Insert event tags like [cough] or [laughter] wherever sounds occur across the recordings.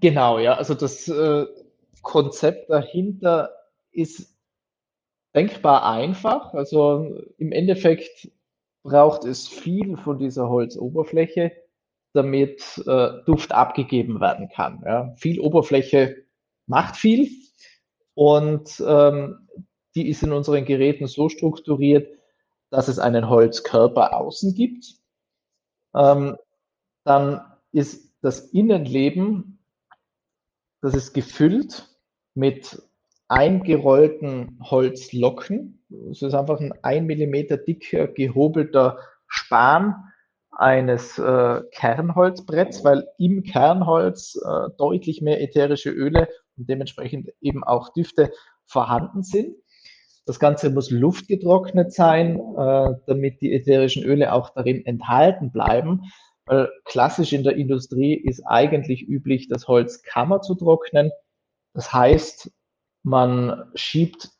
Genau, ja. Also das äh, Konzept dahinter ist denkbar einfach. Also im Endeffekt braucht es viel von dieser Holzoberfläche, damit äh, Duft abgegeben werden kann. Ja. Viel Oberfläche macht viel und ähm, die ist in unseren Geräten so strukturiert, dass es einen Holzkörper außen gibt. Ähm, dann ist das Innenleben, das ist gefüllt mit eingerollten Holzlocken. Es ist einfach ein ein Millimeter dicker gehobelter Span eines äh, Kernholzbretts, weil im Kernholz äh, deutlich mehr ätherische Öle und dementsprechend eben auch Düfte vorhanden sind. Das Ganze muss luftgetrocknet sein, äh, damit die ätherischen Öle auch darin enthalten bleiben. Weil klassisch in der Industrie ist eigentlich üblich, das Holz Kammer zu trocknen. Das heißt, man schiebt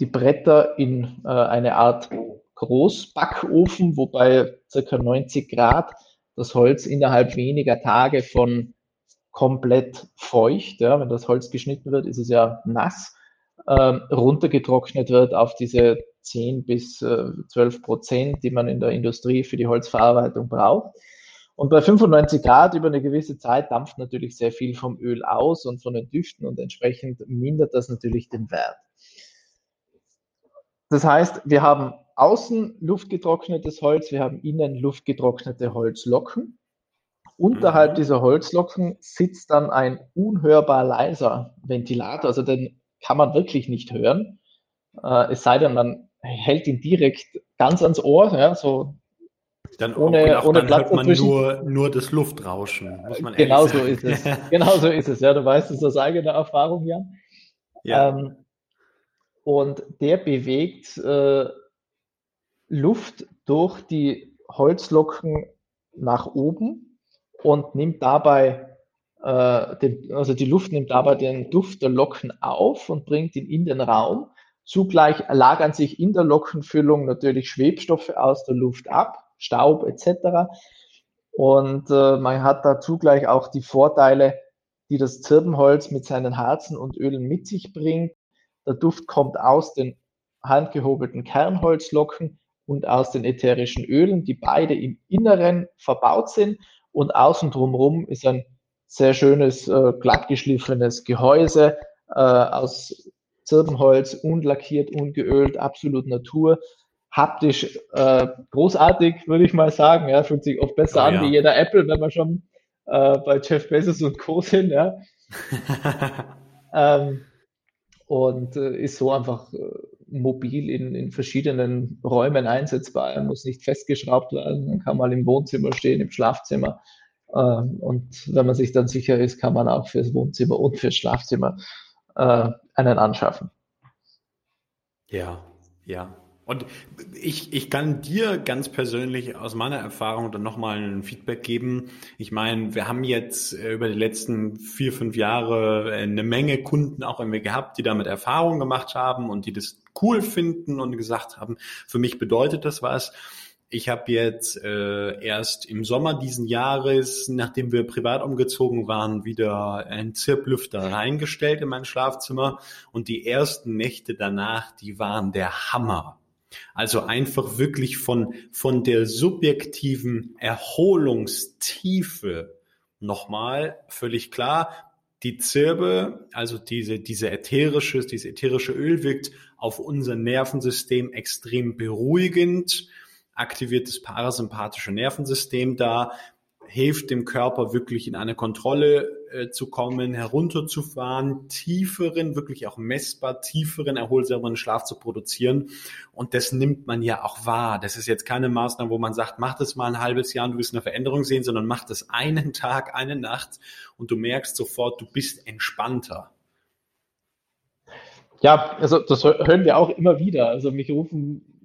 die Bretter in äh, eine Art Großbackofen, wobei circa 90 Grad das Holz innerhalb weniger Tage von komplett feucht. Ja, wenn das Holz geschnitten wird, ist es ja nass ähm, runtergetrocknet wird auf diese 10 bis äh, 12 Prozent, die man in der Industrie für die Holzverarbeitung braucht. Und bei 95 Grad über eine gewisse Zeit dampft natürlich sehr viel vom Öl aus und von den Düften und entsprechend mindert das natürlich den Wert. Das heißt, wir haben außen luftgetrocknetes Holz, wir haben innen luftgetrocknete Holzlocken. Unterhalb mhm. dieser Holzlocken sitzt dann ein unhörbar leiser Ventilator, also den kann man wirklich nicht hören. Äh, es sei denn, man hält ihn direkt ganz ans Ohr, ja, so dann, ohne, ohne dann Platz hört man nur, nur das Luftrauschen, muss man Genau so ist es. [laughs] genau so ist es, ja. Du weißt es aus eigener Erfahrung, Jan. Ja. Ähm, und der bewegt äh, Luft durch die Holzlocken nach oben und nimmt dabei äh, den, also die Luft nimmt dabei den Duft der Locken auf und bringt ihn in den Raum. Zugleich lagern sich in der Lockenfüllung natürlich Schwebstoffe aus der Luft ab, Staub etc. Und äh, man hat da zugleich auch die Vorteile, die das Zirbenholz mit seinen Harzen und Ölen mit sich bringt. Der Duft kommt aus den handgehobelten Kernholzlocken und aus den ätherischen Ölen, die beide im Inneren verbaut sind und außen drumherum ist ein sehr schönes, äh, glattgeschliffenes Gehäuse äh, aus Zirbenholz, unlackiert, ungeölt, absolut Natur. Haptisch äh, großartig, würde ich mal sagen. Ja, fühlt sich oft besser oh, an ja. wie jeder Apple, wenn wir schon äh, bei Jeff Bezos und Co. sind. Ja. [laughs] ähm, und äh, ist so einfach äh, mobil in, in verschiedenen Räumen einsetzbar. Er muss nicht festgeschraubt werden. Man kann mal im Wohnzimmer stehen, im Schlafzimmer. Ähm, und wenn man sich dann sicher ist, kann man auch fürs Wohnzimmer und fürs Schlafzimmer äh, einen anschaffen. Ja, ja. Und ich, ich kann dir ganz persönlich aus meiner Erfahrung dann nochmal ein Feedback geben. Ich meine, wir haben jetzt äh, über die letzten vier, fünf Jahre eine Menge Kunden auch irgendwie gehabt, die damit Erfahrung gemacht haben und die das cool finden und gesagt haben, für mich bedeutet das was. Ich habe jetzt äh, erst im Sommer diesen Jahres, nachdem wir privat umgezogen waren, wieder einen Zirplüfter reingestellt in mein Schlafzimmer und die ersten Nächte danach, die waren der Hammer. Also einfach wirklich von, von der subjektiven Erholungstiefe nochmal völlig klar. Die Zirbe, also diese, diese ätherische, diese ätherische Öl wirkt auf unser Nervensystem extrem beruhigend aktiviert das parasympathische Nervensystem da, hilft dem Körper wirklich in eine Kontrolle äh, zu kommen, herunterzufahren, tieferen, wirklich auch messbar tieferen, erholsamen Schlaf zu produzieren. Und das nimmt man ja auch wahr. Das ist jetzt keine Maßnahme, wo man sagt, mach das mal ein halbes Jahr und du wirst eine Veränderung sehen, sondern mach das einen [laughs] Tag, eine Nacht und du merkst sofort, du bist entspannter. Ja, also das hören wir auch immer wieder. Also mich rufen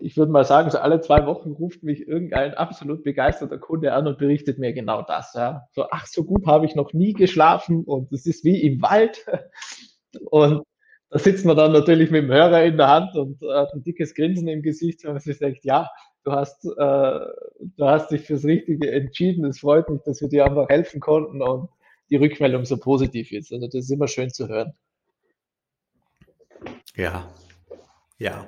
ich würde mal sagen, so alle zwei Wochen ruft mich irgendein absolut begeisterter Kunde an und berichtet mir genau das. Ja. So, ach, so gut habe ich noch nie geschlafen und es ist wie im Wald. [laughs] Und da sitzt man dann natürlich mit dem Hörer in der Hand und hat ein dickes Grinsen im Gesicht, weil man sich denkt, ja, du hast, äh, du hast dich fürs Richtige entschieden. Es freut mich, dass wir dir einfach helfen konnten und die Rückmeldung so positiv ist. Also das ist immer schön zu hören. Ja, ja,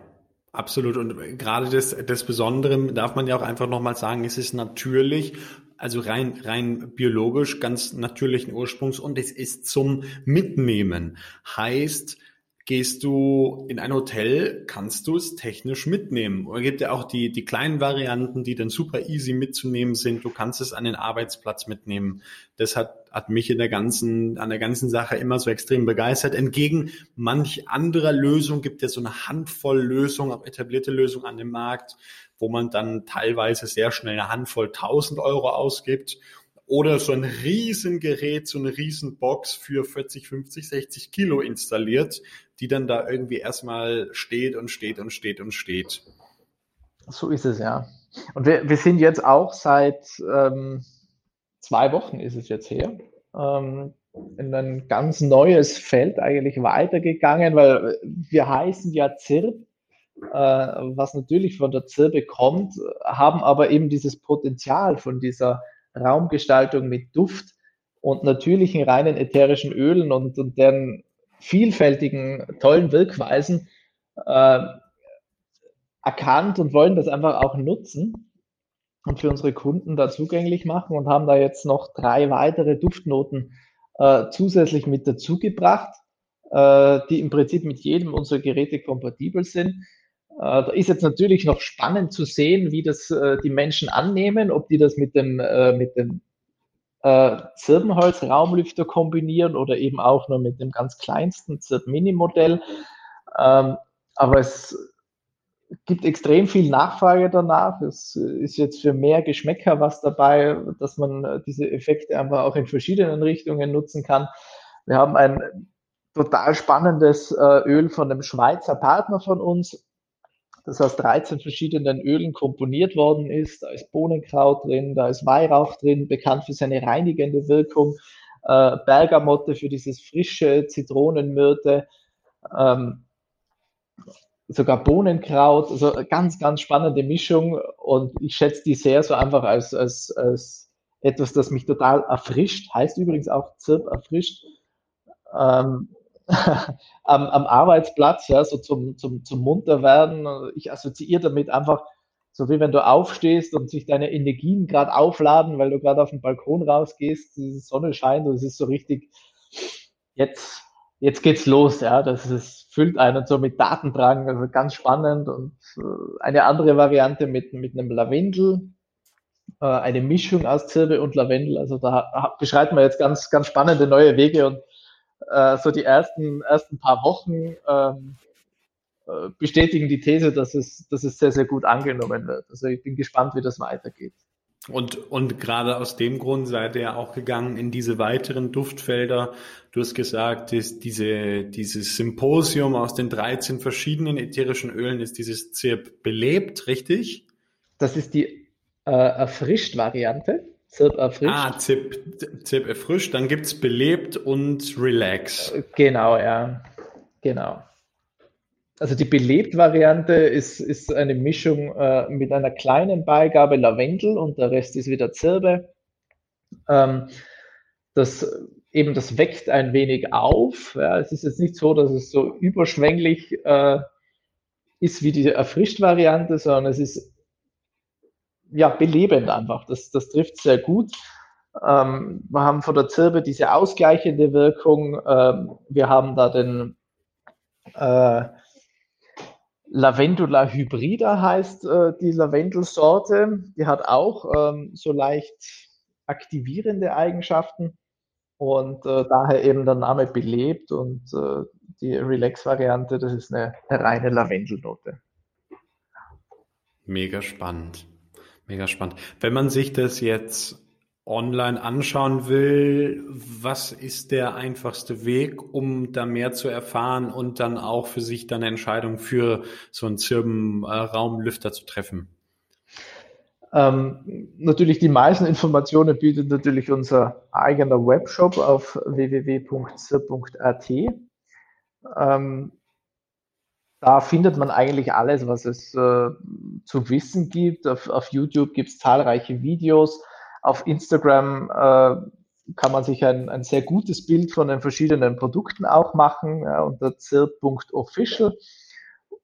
absolut. Und gerade das, das Besondere darf man ja auch einfach nochmal sagen, es ist natürlich, also rein, rein biologisch ganz natürlichen Ursprungs und es ist zum Mitnehmen. Heißt, Gehst du in ein Hotel, kannst du es technisch mitnehmen. Es gibt ja auch die, die kleinen Varianten, die dann super easy mitzunehmen sind. Du kannst es an den Arbeitsplatz mitnehmen. Das hat, hat mich in der ganzen, an der ganzen Sache immer so extrem begeistert. Entgegen manch anderer Lösung gibt es so eine Handvoll Lösungen, auch etablierte Lösungen an dem Markt, wo man dann teilweise sehr schnell eine Handvoll 1000 Euro ausgibt oder so ein Riesengerät, so eine Riesenbox für 40, 50, 60 Kilo installiert, die dann da irgendwie erstmal steht und steht und steht und steht. So ist es, ja. Und wir, wir sind jetzt auch seit ähm, zwei Wochen ist es jetzt her, ähm, in ein ganz neues Feld eigentlich weitergegangen, weil wir heißen ja ZIRP, äh, was natürlich von der Zirbe kommt, haben aber eben dieses Potenzial von dieser Raumgestaltung mit Duft und natürlichen reinen ätherischen Ölen und, und deren vielfältigen, tollen Wirkweisen äh, erkannt und wollen das einfach auch nutzen und für unsere Kunden da zugänglich machen und haben da jetzt noch drei weitere Duftnoten äh, zusätzlich mit dazugebracht, äh, die im Prinzip mit jedem unserer Geräte kompatibel sind. Äh, da ist jetzt natürlich noch spannend zu sehen, wie das äh, die Menschen annehmen, ob die das mit dem, äh, mit dem äh, Zirbenholz-Raumlüfter kombinieren oder eben auch nur mit dem ganz kleinsten Zirb-Mini-Modell. Ähm, aber es gibt extrem viel Nachfrage danach. Es ist jetzt für mehr Geschmäcker was dabei, dass man diese Effekte einfach auch in verschiedenen Richtungen nutzen kann. Wir haben ein total spannendes äh, Öl von einem Schweizer Partner von uns, das aus 13 verschiedenen Ölen komponiert worden ist. Da ist Bohnenkraut drin, da ist Weihrauch drin, bekannt für seine reinigende Wirkung, äh, Bergamotte für dieses frische, Zitronenmyrte, ähm, sogar Bohnenkraut, also ganz, ganz spannende Mischung und ich schätze die sehr so einfach als, als, als etwas, das mich total erfrischt, heißt übrigens auch Zirp erfrischt. Ähm, [laughs] am, am Arbeitsplatz, ja, so zum, zum, zum Munterwerden. Ich assoziiere damit einfach, so wie wenn du aufstehst und sich deine Energien gerade aufladen, weil du gerade auf den Balkon rausgehst, die Sonne scheint und es ist so richtig, jetzt, jetzt geht's los, ja, das ist, füllt einen so mit Datendrang, also ganz spannend und äh, eine andere Variante mit, mit einem Lavendel, äh, eine Mischung aus Zirbe und Lavendel, also da beschreiten wir jetzt ganz, ganz spannende neue Wege und äh, so die ersten, ersten paar Wochen ähm, äh, bestätigen die These, dass es, dass es sehr, sehr gut angenommen wird. Also ich bin gespannt, wie das weitergeht. Und, und gerade aus dem Grund seid ihr auch gegangen in diese weiteren Duftfelder. Du hast gesagt, dass diese, dieses Symposium aus den 13 verschiedenen ätherischen Ölen ist dieses ZIRP belebt, richtig? Das ist die äh, Erfrischt-Variante. Zirp erfrischt. Ah, Zip, Zip erfrischt. Dann gibt es belebt und relax. Genau, ja. Genau. Also die Belebt-Variante ist, ist eine Mischung äh, mit einer kleinen Beigabe Lavendel und der Rest ist wieder Zirbe. Ähm, das eben, das weckt ein wenig auf. Ja. Es ist jetzt nicht so, dass es so überschwänglich äh, ist wie die Erfrischt-Variante, sondern es ist ja, belebend einfach. Das, das trifft sehr gut. Ähm, wir haben von der Zirbe diese ausgleichende Wirkung. Ähm, wir haben da den äh, Lavendula hybrida heißt äh, die Lavendelsorte. Die hat auch ähm, so leicht aktivierende Eigenschaften und äh, daher eben der Name belebt und äh, die Relax-Variante, das ist eine, eine reine Lavendelnote. Mega spannend. Mega spannend. Wenn man sich das jetzt online anschauen will, was ist der einfachste Weg, um da mehr zu erfahren und dann auch für sich dann eine Entscheidung für so einen Zirbenraumlüfter zu treffen? Ähm, natürlich die meisten Informationen bietet natürlich unser eigener Webshop auf www.zir.at. Ähm, da findet man eigentlich alles, was es äh, zu wissen gibt. Auf, auf YouTube gibt es zahlreiche Videos. Auf Instagram äh, kann man sich ein, ein sehr gutes Bild von den verschiedenen Produkten auch machen ja, unter zirp.official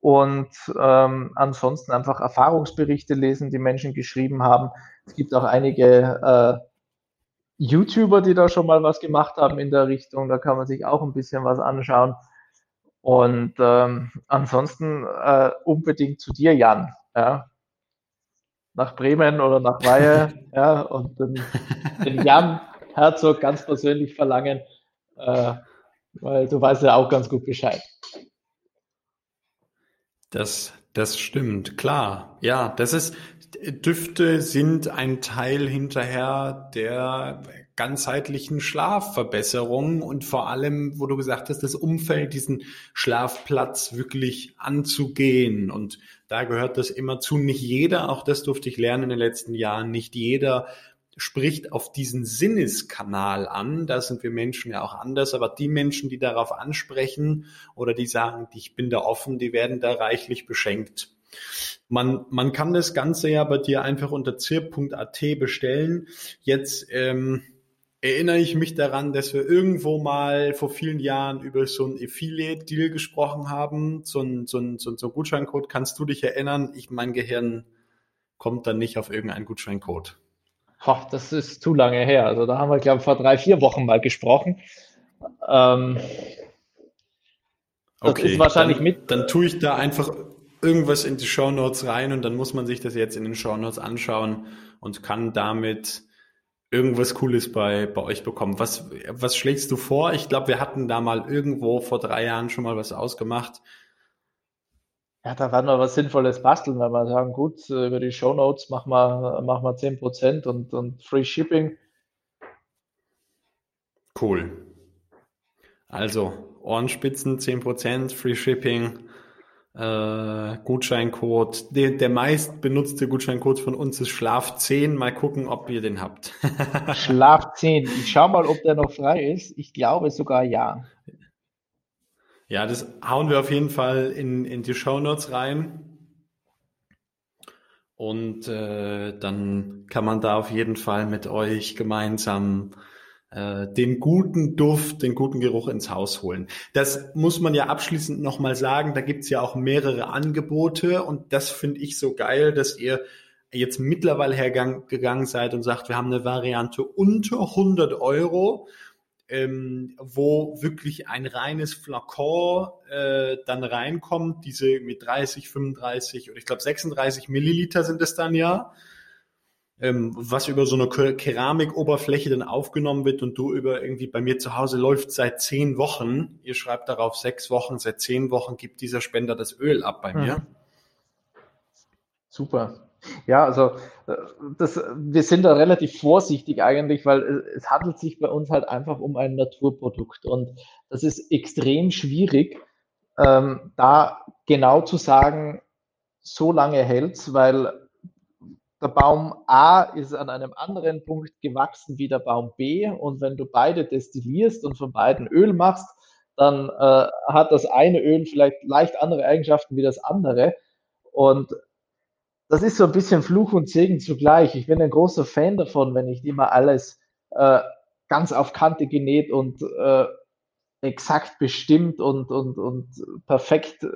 und ähm, ansonsten einfach Erfahrungsberichte lesen, die Menschen geschrieben haben. Es gibt auch einige äh, YouTuber, die da schon mal was gemacht haben in der Richtung. Da kann man sich auch ein bisschen was anschauen. Und ähm, ansonsten äh, unbedingt zu dir, Jan. Ja. Nach Bremen oder nach Weihe. ja, und den, den Jan Herzog ganz persönlich verlangen, äh, weil du weißt ja auch ganz gut Bescheid. Das, das stimmt, klar. Ja, das ist, Düfte sind ein Teil hinterher der ganzheitlichen Schlafverbesserung und vor allem, wo du gesagt hast, das Umfeld, diesen Schlafplatz wirklich anzugehen. Und da gehört das immer zu. Nicht jeder, auch das durfte ich lernen in den letzten Jahren, nicht jeder spricht auf diesen Sinneskanal an. Da sind wir Menschen ja auch anders, aber die Menschen, die darauf ansprechen oder die sagen, ich bin da offen, die werden da reichlich beschenkt. Man, man kann das Ganze ja bei dir einfach unter zirp.at bestellen. Jetzt ähm, erinnere ich mich daran, dass wir irgendwo mal vor vielen Jahren über so ein Affiliate-Deal gesprochen haben, so ein, so ein, so ein, so ein Gutscheincode. Kannst du dich erinnern? Ich, mein Gehirn kommt dann nicht auf irgendeinen Gutscheincode. Boah, das ist zu lange her. Also da haben wir, glaube ich, vor drei, vier Wochen mal gesprochen. Ähm, das okay, ist wahrscheinlich dann, mit. Dann tue ich da einfach irgendwas in die Show Notes rein und dann muss man sich das jetzt in den Show Notes anschauen und kann damit irgendwas Cooles bei, bei euch bekommen. Was, was schlägst du vor? Ich glaube, wir hatten da mal irgendwo vor drei Jahren schon mal was ausgemacht. Ja, da werden wir was Sinnvolles basteln, wenn wir sagen, gut, äh, über die Show Notes machen wir, machen wir 10% und, und Free Shipping. Cool. Also Ohrenspitzen 10%, Free Shipping, äh, Gutscheincode. Der, der meist benutzte Gutscheincode von uns ist Schlaf10. Mal gucken, ob ihr den habt. [laughs] Schlaf10. Ich schau mal, ob der noch frei ist. Ich glaube sogar ja. Ja, das hauen wir auf jeden Fall in, in die Show Notes rein. Und äh, dann kann man da auf jeden Fall mit euch gemeinsam äh, den guten Duft, den guten Geruch ins Haus holen. Das muss man ja abschließend nochmal sagen. Da gibt's ja auch mehrere Angebote und das finde ich so geil, dass ihr jetzt mittlerweile hergegangen seid und sagt, wir haben eine Variante unter 100 Euro ähm, wo wirklich ein reines Flakon äh, dann reinkommt, diese mit 30, 35 oder ich glaube 36 Milliliter sind es dann ja, ähm, was über so eine Keramikoberfläche dann aufgenommen wird und du über irgendwie bei mir zu Hause läuft seit zehn Wochen, ihr schreibt darauf sechs Wochen, seit zehn Wochen gibt dieser Spender das Öl ab bei mir. Mhm. Super. Ja, also äh, das, wir sind da relativ vorsichtig eigentlich, weil es handelt sich bei uns halt einfach um ein Naturprodukt und das ist extrem schwierig, ähm, da genau zu sagen, so lange hält's, weil der Baum A ist an einem anderen Punkt gewachsen wie der Baum B und wenn du beide destillierst und von beiden Öl machst, dann äh, hat das eine Öl vielleicht leicht andere Eigenschaften wie das andere und das ist so ein bisschen Fluch und Segen zugleich. Ich bin ein großer Fan davon, wenn nicht immer alles äh, ganz auf Kante genäht und äh, exakt bestimmt und, und, und perfekt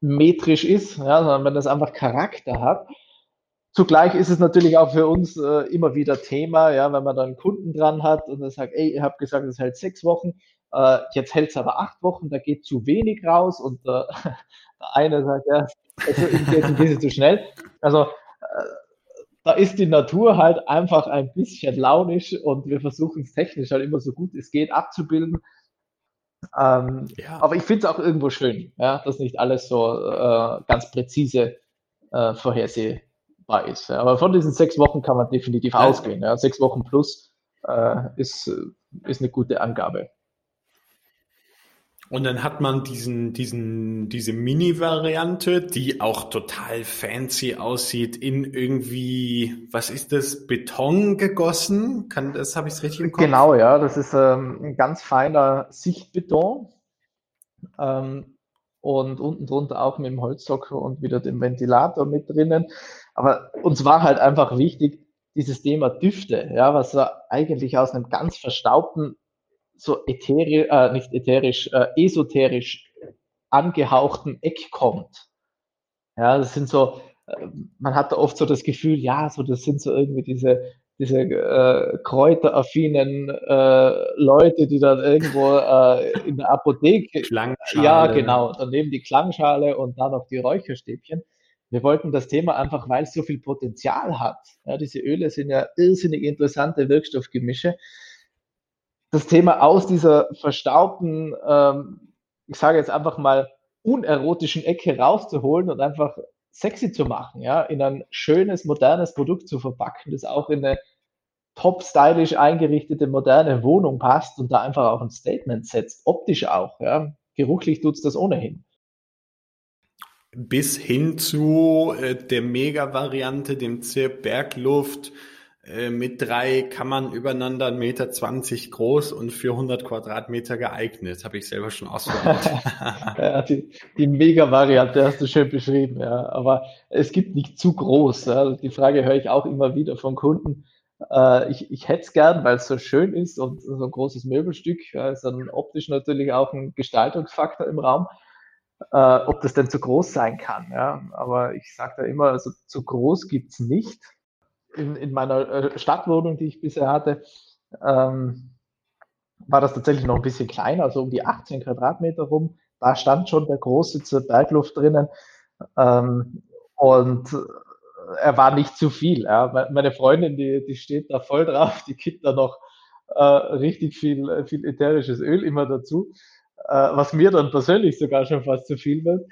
metrisch ist, ja, sondern wenn das einfach Charakter hat. Zugleich ist es natürlich auch für uns äh, immer wieder Thema, ja, wenn man dann einen Kunden dran hat und er sagt, ey, ihr habt gesagt, es hält sechs Wochen, äh, jetzt hält es aber acht Wochen, da geht zu wenig raus und äh, [laughs] der eine sagt, ja, also geht ein bisschen zu schnell. Also äh, da ist die Natur halt einfach ein bisschen launisch und wir versuchen es technisch halt immer so gut es geht abzubilden. Ähm, ja. Aber ich finde es auch irgendwo schön, ja, dass nicht alles so äh, ganz präzise äh, vorhersehbar ist. Aber von diesen sechs Wochen kann man definitiv ausgehen. Ja. Sechs Wochen plus äh, ist, ist eine gute Angabe. Und dann hat man diesen, diesen, diese Mini-Variante, die auch total fancy aussieht, in irgendwie, was ist das, Beton gegossen? Kann, das habe ich es richtig im Kopf? Genau, ja, das ist ähm, ein ganz feiner Sichtbeton. Ähm, und unten drunter auch mit dem Holzsockel und wieder dem Ventilator mit drinnen. Aber uns war halt einfach wichtig, dieses Thema Düfte, ja, was so eigentlich aus einem ganz verstaubten, so ätherisch, äh, nicht ätherisch, äh, esoterisch angehauchten Eck kommt. Ja, das sind so, äh, man hat da oft so das Gefühl, ja, so das sind so irgendwie diese, diese äh, kräuteraffinen äh, Leute, die dann irgendwo äh, in der Apotheke, ja genau, daneben die Klangschale und dann noch die Räucherstäbchen. Wir wollten das Thema einfach, weil es so viel Potenzial hat. Ja, diese Öle sind ja irrsinnig interessante Wirkstoffgemische. Das Thema aus dieser verstaubten, ähm, ich sage jetzt einfach mal, unerotischen Ecke rauszuholen und einfach sexy zu machen, ja, in ein schönes, modernes Produkt zu verpacken, das auch in eine top stylisch eingerichtete, moderne Wohnung passt und da einfach auch ein Statement setzt, optisch auch, ja. Geruchlich tut's das ohnehin bis hin zu äh, der Mega-Variante, dem Zirp Bergluft äh, mit drei Kammern übereinander, 1,20 Meter groß und für 100 Quadratmeter geeignet. Habe ich selber schon ausprobiert. [laughs] [laughs] ja, die, die Mega-Variante hast du schön beschrieben, ja. Aber es gibt nicht zu groß. Ja. Die Frage höre ich auch immer wieder von Kunden. Äh, ich ich hätte es gern, weil es so schön ist und so ein großes Möbelstück ja, ist dann optisch natürlich auch ein Gestaltungsfaktor im Raum äh, ob das denn zu groß sein kann. Ja? Aber ich sage da immer, also zu groß gibt's nicht. In, in meiner äh, Stadtwohnung, die ich bisher hatte, ähm, war das tatsächlich noch ein bisschen kleiner, also um die 18 Quadratmeter rum. Da stand schon der große zur Bergluft drinnen. Ähm, und er war nicht zu viel. Ja. Meine Freundin, die, die steht da voll drauf, die gibt da noch äh, richtig viel, viel ätherisches Öl immer dazu äh, was mir dann persönlich sogar schon fast zu viel wird.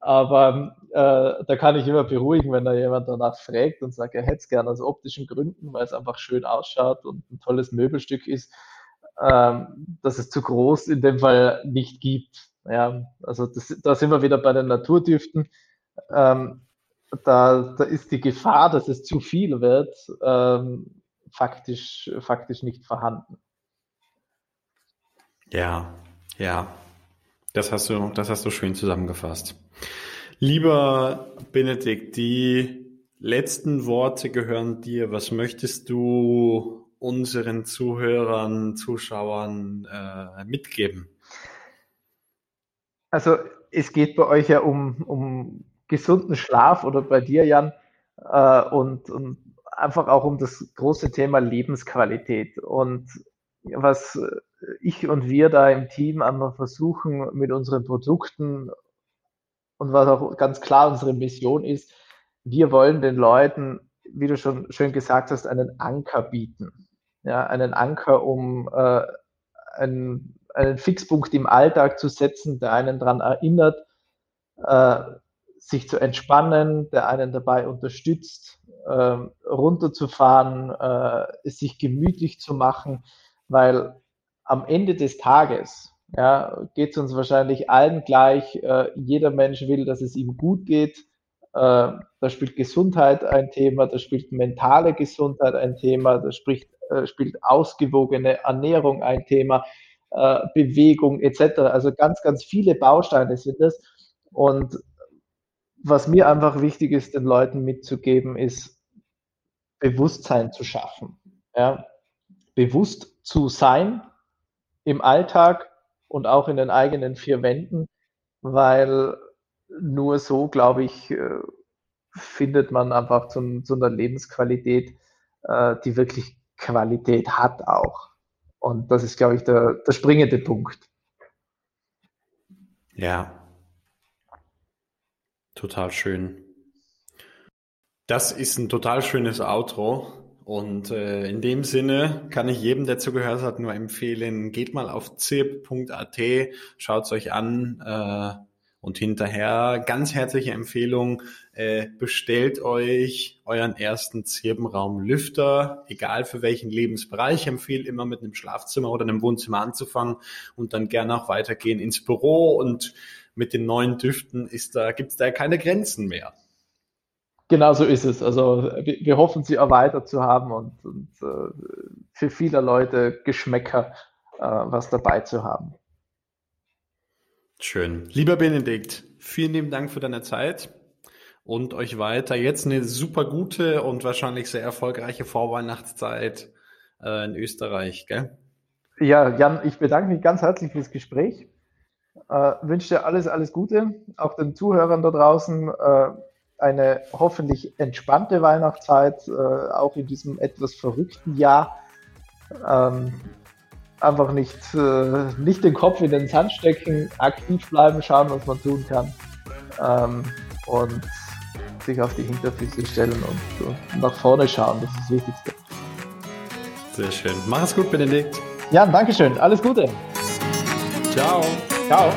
Aber äh, da kann ich immer beruhigen, wenn da jemand danach fragt und sagt, er hätte es gerne aus optischen Gründen, weil es einfach schön ausschaut und ein tolles Möbelstück ist, ähm, dass es zu groß in dem Fall nicht gibt. Ja, also das, da sind wir wieder bei den Naturdüften. Ähm, da, da ist die Gefahr, dass es zu viel wird, ähm, faktisch, faktisch nicht vorhanden. Ja, ja, das hast du, das hast du schön zusammengefasst. Lieber Benedikt, die letzten Worte gehören dir. Was möchtest du unseren Zuhörern, Zuschauern äh, mitgeben? Also es geht bei euch ja um, um gesunden Schlaf oder bei dir, Jan, äh, und, und einfach auch um das große Thema Lebensqualität. Und was ich und wir da im Team einfach versuchen mit unseren Produkten und was auch ganz klar unsere Mission ist, wir wollen den Leuten, wie du schon schön gesagt hast, einen Anker bieten. Ja, einen Anker, um äh, einen, einen Fixpunkt im Alltag zu setzen, der einen daran erinnert, äh, sich zu entspannen, der einen dabei unterstützt, äh, runterzufahren, äh, sich gemütlich zu machen, weil am Ende des Tages ja, geht es uns wahrscheinlich allen gleich. Äh, jeder Mensch will, dass es ihm gut geht. Äh, da spielt Gesundheit ein Thema, da spielt mentale Gesundheit ein Thema, da spricht, äh, spielt ausgewogene Ernährung ein Thema, äh, Bewegung etc. Also ganz, ganz viele Bausteine sind es. Und was mir einfach wichtig ist, den Leuten mitzugeben, ist Bewusstsein zu schaffen. Ja? Bewusst zu sein, im Alltag und auch in den eigenen vier Wänden, weil nur so, glaube ich, äh, findet man einfach zu, zu einer Lebensqualität, äh, die wirklich Qualität hat auch. Und das ist, glaube ich, der, der springende Punkt. Ja. Total schön. Das ist ein total schönes Outro. Und äh, in dem Sinne kann ich jedem, der zugehört hat, nur empfehlen, geht mal auf zip.at, schaut es euch an äh, und hinterher ganz herzliche Empfehlung, äh, bestellt euch euren ersten Zirbenraum Lüfter, egal für welchen Lebensbereich, ich empfehle immer mit einem Schlafzimmer oder einem Wohnzimmer anzufangen und dann gerne auch weitergehen ins Büro und mit den neuen Düften ist da, gibt's da keine Grenzen mehr. Genau so ist es. Also wir, wir hoffen, sie erweitert zu haben und, und äh, für viele Leute Geschmäcker äh, was dabei zu haben. Schön. Lieber Benedikt, vielen lieben Dank für deine Zeit und euch weiter jetzt eine super gute und wahrscheinlich sehr erfolgreiche Vorweihnachtszeit äh, in Österreich, gell? Ja, Jan, ich bedanke mich ganz herzlich fürs Gespräch. Äh, wünsche dir alles, alles Gute, auch den Zuhörern da draußen äh, eine hoffentlich entspannte Weihnachtszeit, äh, auch in diesem etwas verrückten Jahr. Ähm, einfach nicht, äh, nicht den Kopf in den Sand stecken, aktiv bleiben, schauen, was man tun kann. Ähm, und sich auf die Hinterfüße stellen und, und nach vorne schauen, das ist das Wichtigste. Sehr schön. Mach es gut, Benedikt. Ja, danke schön. Alles Gute. Ciao. Ciao.